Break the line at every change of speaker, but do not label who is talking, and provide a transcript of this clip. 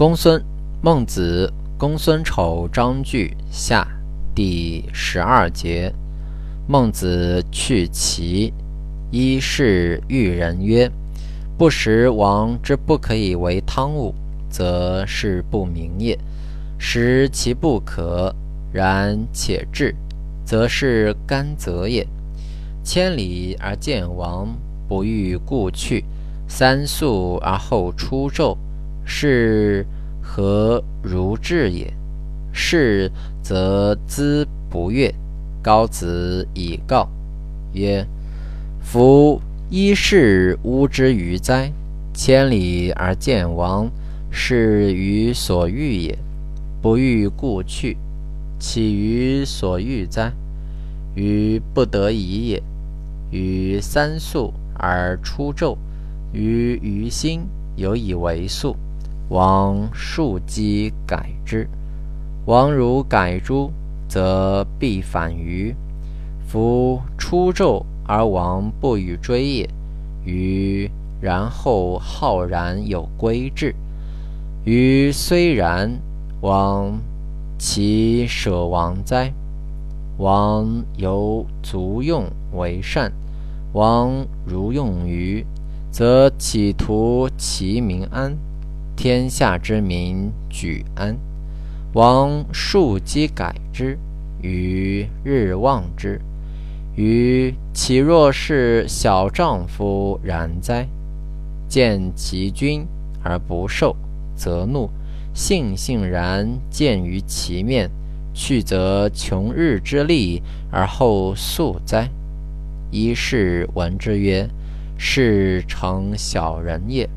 公孙孟子，公孙丑章句下第十二节。孟子去齐，一是遇人曰：“不食王之不可以为汤物，则是不明也；食其不可，然且至，则是甘泽也。千里而见王，不欲故去；三宿而后出昼。”是何如至也？是则资不悦。高子以告曰：“夫一世吾之于哉？千里而见王，是于所欲也。不欲故去，岂于所欲哉？于不得已也。于三宿而出昼，于于心有以为素。”王庶几改之，王如改诸，则必反于。夫出纣而王不与追也，于然后浩然有归志。于虽然，王其舍王哉？王犹足用为善。王如用于，则企图其民安。天下之民举安，王庶几改之，于日望之，于其若是小丈夫然哉？见其君而不受，则怒；悻悻然见于其面，去则穷日之利而后速哉？一是闻之曰：“是诚小人也。”